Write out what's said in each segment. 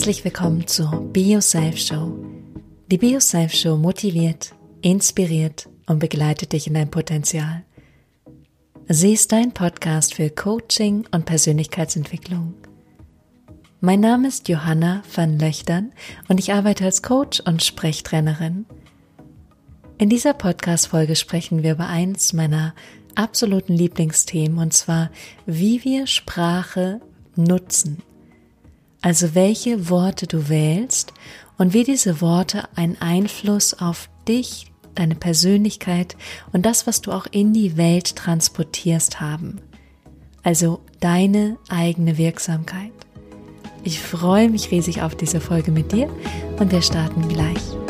Herzlich willkommen zur Be Yourself Show. Die Be Yourself Show motiviert, inspiriert und begleitet dich in dein Potenzial. Sie ist dein Podcast für Coaching und Persönlichkeitsentwicklung. Mein Name ist Johanna van Löchtern und ich arbeite als Coach und Sprechtrainerin. In dieser Podcast-Folge sprechen wir über eins meiner absoluten Lieblingsthemen und zwar, wie wir Sprache nutzen also welche Worte du wählst und wie diese Worte einen Einfluss auf dich, deine Persönlichkeit und das, was du auch in die Welt transportierst haben. Also deine eigene Wirksamkeit. Ich freue mich riesig auf diese Folge mit dir und wir starten gleich.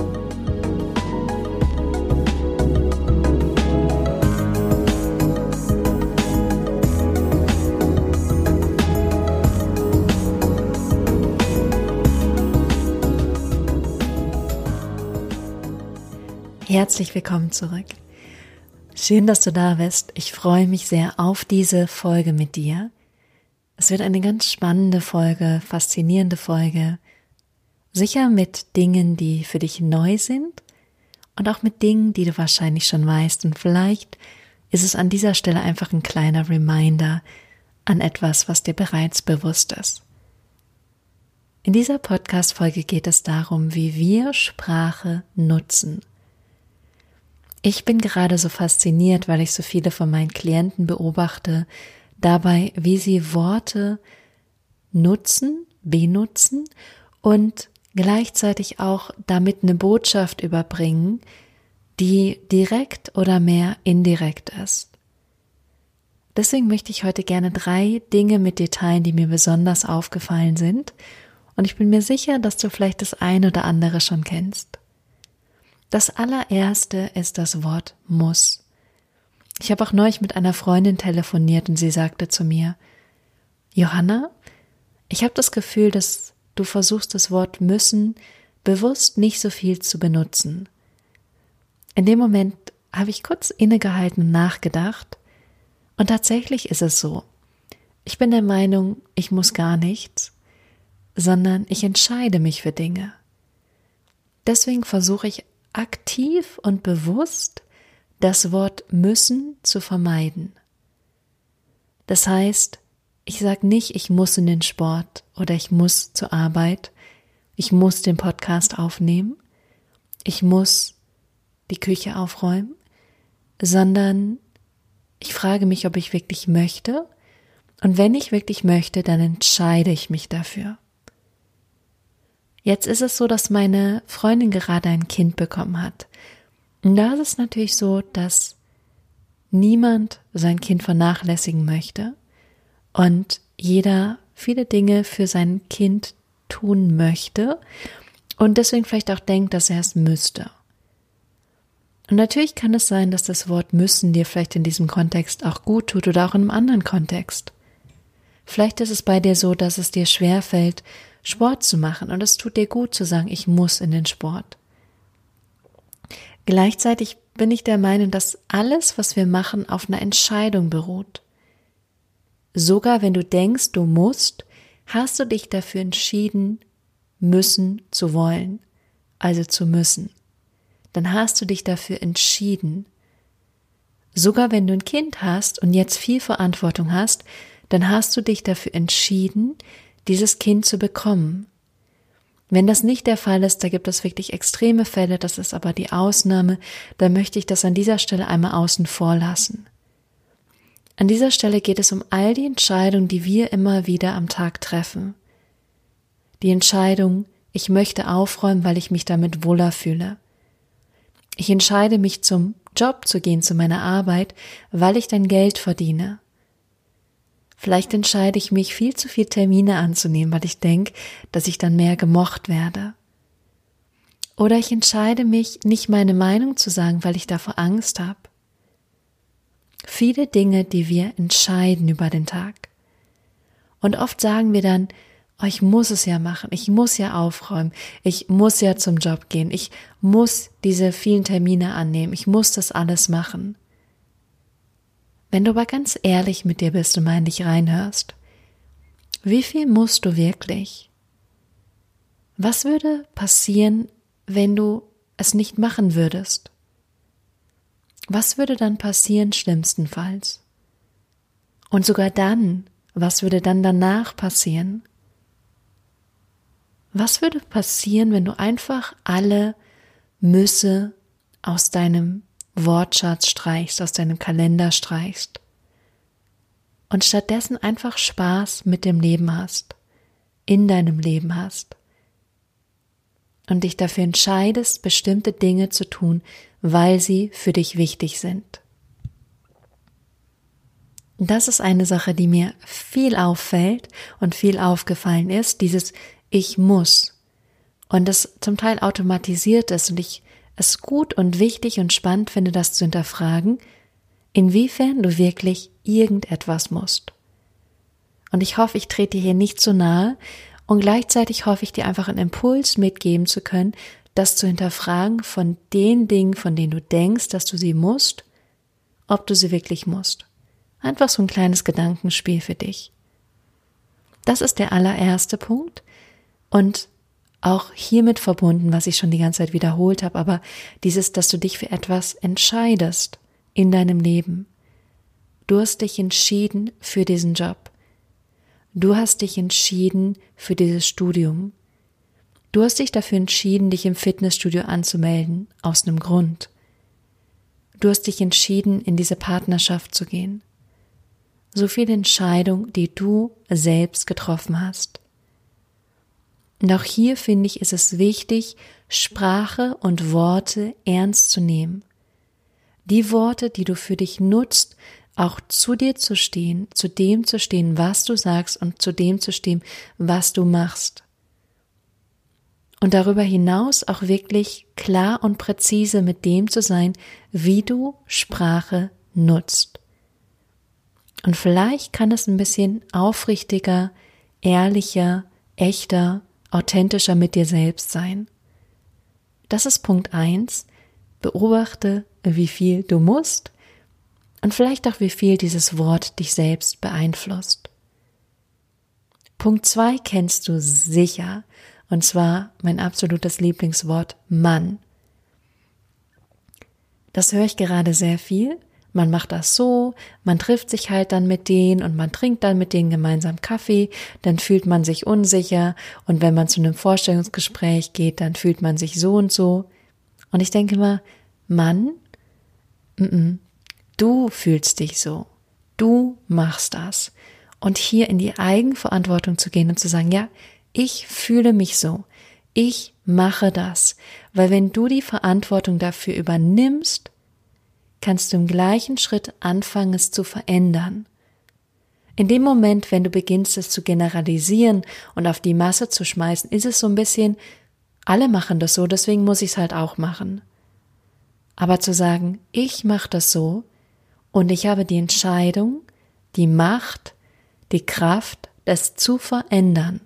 Herzlich willkommen zurück. Schön, dass du da bist. Ich freue mich sehr auf diese Folge mit dir. Es wird eine ganz spannende Folge, faszinierende Folge. Sicher mit Dingen, die für dich neu sind und auch mit Dingen, die du wahrscheinlich schon weißt. Und vielleicht ist es an dieser Stelle einfach ein kleiner Reminder an etwas, was dir bereits bewusst ist. In dieser Podcast-Folge geht es darum, wie wir Sprache nutzen ich bin gerade so fasziniert, weil ich so viele von meinen Klienten beobachte, dabei, wie sie Worte nutzen, benutzen und gleichzeitig auch damit eine Botschaft überbringen, die direkt oder mehr indirekt ist. Deswegen möchte ich heute gerne drei Dinge mit dir teilen, die mir besonders aufgefallen sind. Und ich bin mir sicher, dass du vielleicht das eine oder andere schon kennst. Das allererste ist das Wort muss. Ich habe auch neulich mit einer Freundin telefoniert und sie sagte zu mir, Johanna, ich habe das Gefühl, dass du versuchst, das Wort müssen bewusst nicht so viel zu benutzen. In dem Moment habe ich kurz innegehalten und nachgedacht und tatsächlich ist es so. Ich bin der Meinung, ich muss gar nichts, sondern ich entscheide mich für Dinge. Deswegen versuche ich aktiv und bewusst das Wort müssen zu vermeiden. Das heißt, ich sage nicht, ich muss in den Sport oder ich muss zur Arbeit, ich muss den Podcast aufnehmen, ich muss die Küche aufräumen, sondern ich frage mich, ob ich wirklich möchte und wenn ich wirklich möchte, dann entscheide ich mich dafür. Jetzt ist es so, dass meine Freundin gerade ein Kind bekommen hat. Und da ist es natürlich so, dass niemand sein Kind vernachlässigen möchte und jeder viele Dinge für sein Kind tun möchte und deswegen vielleicht auch denkt, dass er es müsste. Und natürlich kann es sein, dass das Wort müssen dir vielleicht in diesem Kontext auch gut tut oder auch in einem anderen Kontext. Vielleicht ist es bei dir so, dass es dir schwer fällt, Sport zu machen und es tut dir gut zu sagen, ich muss in den Sport. Gleichzeitig bin ich der Meinung, dass alles, was wir machen, auf einer Entscheidung beruht. Sogar wenn du denkst, du musst, hast du dich dafür entschieden, müssen zu wollen, also zu müssen. Dann hast du dich dafür entschieden. Sogar wenn du ein Kind hast und jetzt viel Verantwortung hast, dann hast du dich dafür entschieden, dieses Kind zu bekommen. Wenn das nicht der Fall ist, da gibt es wirklich extreme Fälle, das ist aber die Ausnahme, dann möchte ich das an dieser Stelle einmal außen vor lassen. An dieser Stelle geht es um all die Entscheidungen, die wir immer wieder am Tag treffen. Die Entscheidung, ich möchte aufräumen, weil ich mich damit wohler fühle. Ich entscheide mich zum Job zu gehen, zu meiner Arbeit, weil ich dann Geld verdiene. Vielleicht entscheide ich mich, viel zu viel Termine anzunehmen, weil ich denke, dass ich dann mehr gemocht werde. Oder ich entscheide mich, nicht meine Meinung zu sagen, weil ich davor Angst habe. Viele Dinge, die wir entscheiden über den Tag. Und oft sagen wir dann, oh, ich muss es ja machen, ich muss ja aufräumen, ich muss ja zum Job gehen, ich muss diese vielen Termine annehmen, ich muss das alles machen. Wenn du aber ganz ehrlich mit dir bist und mal in dich reinhörst, wie viel musst du wirklich? Was würde passieren, wenn du es nicht machen würdest? Was würde dann passieren schlimmstenfalls? Und sogar dann, was würde dann danach passieren? Was würde passieren, wenn du einfach alle Müsse aus deinem Wortschatz streichst, aus deinem Kalender streichst und stattdessen einfach Spaß mit dem Leben hast, in deinem Leben hast und dich dafür entscheidest, bestimmte Dinge zu tun, weil sie für dich wichtig sind. Das ist eine Sache, die mir viel auffällt und viel aufgefallen ist, dieses Ich muss. Und das zum Teil automatisiert ist und ich es gut und wichtig und spannend finde, das zu hinterfragen, inwiefern du wirklich irgendetwas musst. Und ich hoffe, ich trete dir hier nicht zu nahe und gleichzeitig hoffe ich dir einfach einen Impuls mitgeben zu können, das zu hinterfragen von den Dingen, von denen du denkst, dass du sie musst, ob du sie wirklich musst. Einfach so ein kleines Gedankenspiel für dich. Das ist der allererste Punkt und auch hiermit verbunden, was ich schon die ganze Zeit wiederholt habe, aber dieses, dass du dich für etwas entscheidest in deinem Leben. Du hast dich entschieden für diesen Job. Du hast dich entschieden für dieses Studium. Du hast dich dafür entschieden, dich im Fitnessstudio anzumelden, aus einem Grund. Du hast dich entschieden, in diese Partnerschaft zu gehen so viel Entscheidung, die du selbst getroffen hast. Und auch hier finde ich, ist es wichtig, Sprache und Worte ernst zu nehmen. Die Worte, die du für dich nutzt, auch zu dir zu stehen, zu dem zu stehen, was du sagst und zu dem zu stehen, was du machst. Und darüber hinaus auch wirklich klar und präzise mit dem zu sein, wie du Sprache nutzt. Und vielleicht kann es ein bisschen aufrichtiger, ehrlicher, echter, authentischer mit dir selbst sein. Das ist Punkt eins. Beobachte, wie viel du musst und vielleicht auch wie viel dieses Wort dich selbst beeinflusst. Punkt zwei kennst du sicher, und zwar mein absolutes Lieblingswort Mann. Das höre ich gerade sehr viel man macht das so, man trifft sich halt dann mit denen und man trinkt dann mit denen gemeinsam Kaffee, dann fühlt man sich unsicher und wenn man zu einem Vorstellungsgespräch geht, dann fühlt man sich so und so. Und ich denke mal, Mann, m -m, du fühlst dich so, du machst das. Und hier in die Eigenverantwortung zu gehen und zu sagen, ja, ich fühle mich so, ich mache das, weil wenn du die Verantwortung dafür übernimmst, kannst du im gleichen Schritt anfangen, es zu verändern. In dem Moment, wenn du beginnst, es zu generalisieren und auf die Masse zu schmeißen, ist es so ein bisschen, alle machen das so, deswegen muss ich es halt auch machen. Aber zu sagen, ich mache das so und ich habe die Entscheidung, die Macht, die Kraft, das zu verändern.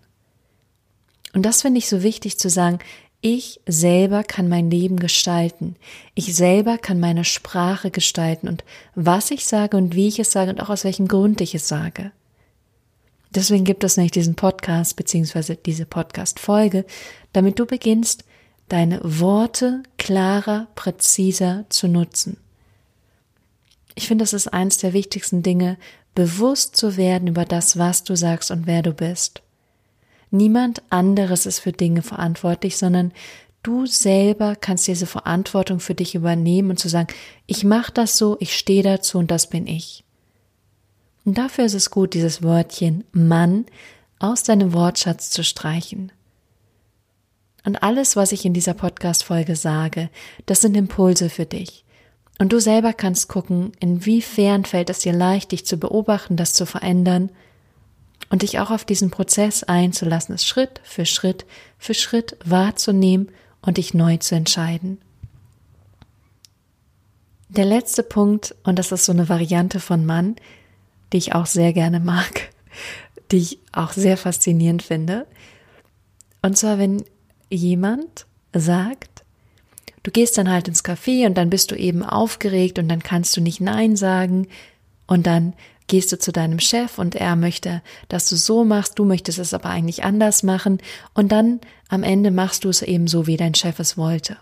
Und das finde ich so wichtig zu sagen, ich selber kann mein Leben gestalten. Ich selber kann meine Sprache gestalten und was ich sage und wie ich es sage und auch aus welchem Grund ich es sage. Deswegen gibt es nicht diesen Podcast beziehungsweise diese Podcast-Folge, damit du beginnst, deine Worte klarer, präziser zu nutzen. Ich finde, das ist eins der wichtigsten Dinge, bewusst zu werden über das, was du sagst und wer du bist. Niemand anderes ist für Dinge verantwortlich, sondern du selber kannst diese Verantwortung für dich übernehmen und zu sagen, ich mache das so, ich stehe dazu und das bin ich. Und dafür ist es gut, dieses Wörtchen Mann aus deinem Wortschatz zu streichen. Und alles, was ich in dieser Podcast-Folge sage, das sind Impulse für dich. Und du selber kannst gucken, inwiefern fällt es dir leicht, dich zu beobachten, das zu verändern und dich auch auf diesen Prozess einzulassen, es Schritt für Schritt für Schritt wahrzunehmen und dich neu zu entscheiden. Der letzte Punkt, und das ist so eine Variante von Mann, die ich auch sehr gerne mag, die ich auch sehr faszinierend finde. Und zwar, wenn jemand sagt, du gehst dann halt ins Café und dann bist du eben aufgeregt und dann kannst du nicht Nein sagen und dann gehst du zu deinem Chef und er möchte, dass du so machst, du möchtest es aber eigentlich anders machen und dann am Ende machst du es eben so, wie dein Chef es wollte.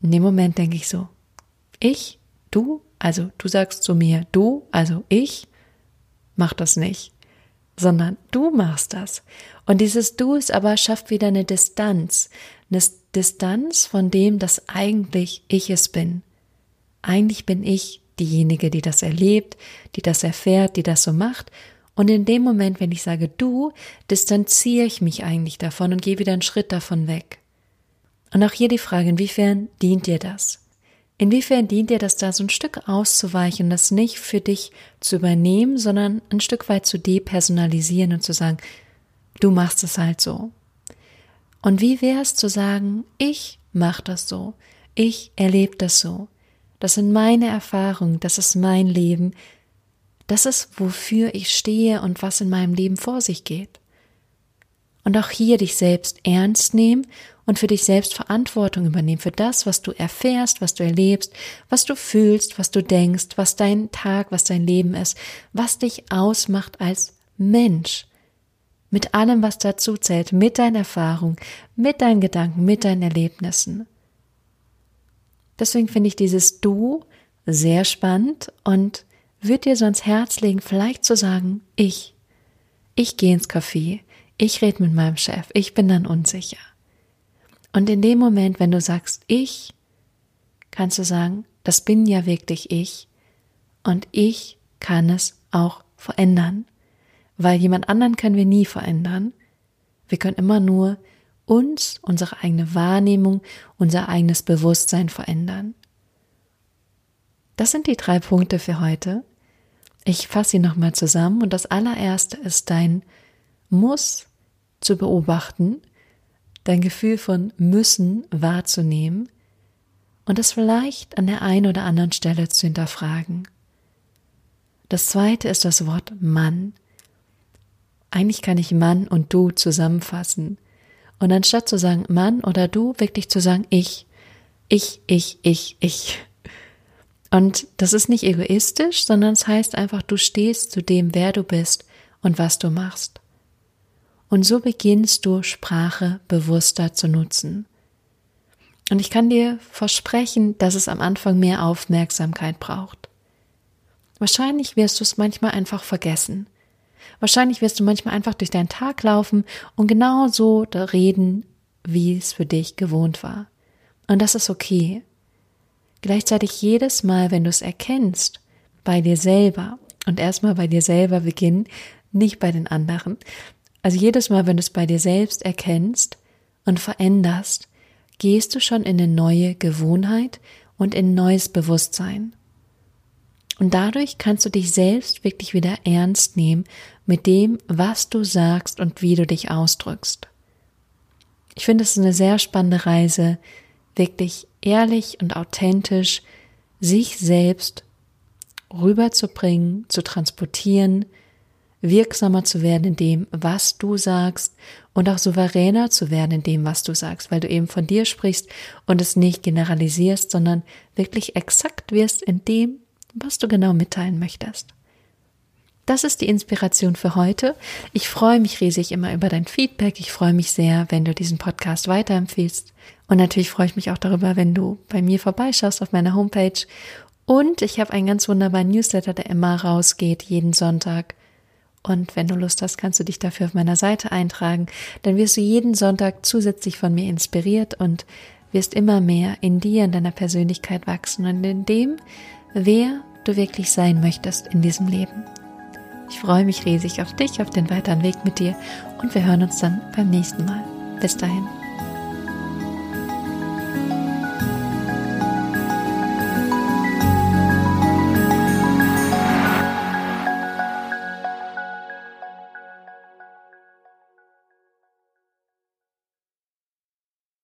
In dem Moment denke ich so, ich, du, also du sagst zu mir, du, also ich, mach das nicht, sondern du machst das. Und dieses Du ist aber schafft wieder eine Distanz, eine Distanz von dem, dass eigentlich ich es bin. Eigentlich bin ich diejenige, die das erlebt, die das erfährt, die das so macht. Und in dem Moment, wenn ich sage du, distanziere ich mich eigentlich davon und gehe wieder einen Schritt davon weg. Und auch hier die Frage, inwiefern dient dir das? Inwiefern dient dir das da so ein Stück auszuweichen, das nicht für dich zu übernehmen, sondern ein Stück weit zu depersonalisieren und zu sagen, du machst es halt so. Und wie wäre es zu sagen, ich mache das so, ich erlebe das so, das sind meine Erfahrungen, das ist mein Leben, das ist, wofür ich stehe und was in meinem Leben vor sich geht. Und auch hier dich selbst ernst nehmen und für dich selbst Verantwortung übernehmen für das, was du erfährst, was du erlebst, was du fühlst, was du denkst, was dein Tag, was dein Leben ist, was dich ausmacht als Mensch. Mit allem, was dazu zählt, mit deinen Erfahrungen, mit deinen Gedanken, mit deinen Erlebnissen. Deswegen finde ich dieses Du sehr spannend und würde dir so ans Herz legen, vielleicht zu sagen, ich, ich gehe ins Café, ich rede mit meinem Chef, ich bin dann unsicher. Und in dem Moment, wenn du sagst, ich, kannst du sagen, das bin ja wirklich ich und ich kann es auch verändern, weil jemand anderen können wir nie verändern. Wir können immer nur uns, unsere eigene Wahrnehmung, unser eigenes Bewusstsein verändern. Das sind die drei Punkte für heute. Ich fasse sie nochmal zusammen und das allererste ist dein Muss zu beobachten, dein Gefühl von müssen wahrzunehmen und es vielleicht an der einen oder anderen Stelle zu hinterfragen. Das zweite ist das Wort Mann. Eigentlich kann ich Mann und du zusammenfassen. Und anstatt zu sagen Mann oder du, wirklich zu sagen ich, ich, ich, ich, ich. Und das ist nicht egoistisch, sondern es heißt einfach, du stehst zu dem, wer du bist und was du machst. Und so beginnst du Sprache bewusster zu nutzen. Und ich kann dir versprechen, dass es am Anfang mehr Aufmerksamkeit braucht. Wahrscheinlich wirst du es manchmal einfach vergessen. Wahrscheinlich wirst du manchmal einfach durch deinen Tag laufen und genau so reden, wie es für dich gewohnt war. Und das ist okay. Gleichzeitig jedes Mal, wenn du es erkennst, bei dir selber und erstmal bei dir selber beginnen, nicht bei den anderen. Also jedes Mal, wenn du es bei dir selbst erkennst und veränderst, gehst du schon in eine neue Gewohnheit und in neues Bewusstsein. Und dadurch kannst du dich selbst wirklich wieder ernst nehmen mit dem, was du sagst und wie du dich ausdrückst. Ich finde es eine sehr spannende Reise, wirklich ehrlich und authentisch sich selbst rüberzubringen, zu transportieren, wirksamer zu werden in dem, was du sagst und auch souveräner zu werden in dem, was du sagst, weil du eben von dir sprichst und es nicht generalisierst, sondern wirklich exakt wirst in dem, was du genau mitteilen möchtest. Das ist die Inspiration für heute. Ich freue mich riesig immer über dein Feedback. Ich freue mich sehr, wenn du diesen Podcast weiterempfiehlst. Und natürlich freue ich mich auch darüber, wenn du bei mir vorbeischaust auf meiner Homepage. Und ich habe einen ganz wunderbaren Newsletter, der immer rausgeht, jeden Sonntag. Und wenn du Lust hast, kannst du dich dafür auf meiner Seite eintragen. Dann wirst du jeden Sonntag zusätzlich von mir inspiriert und wirst immer mehr in dir, in deiner Persönlichkeit wachsen und in dem, wer du wirklich sein möchtest in diesem Leben. Ich freue mich riesig auf dich, auf den weiteren Weg mit dir und wir hören uns dann beim nächsten Mal. Bis dahin.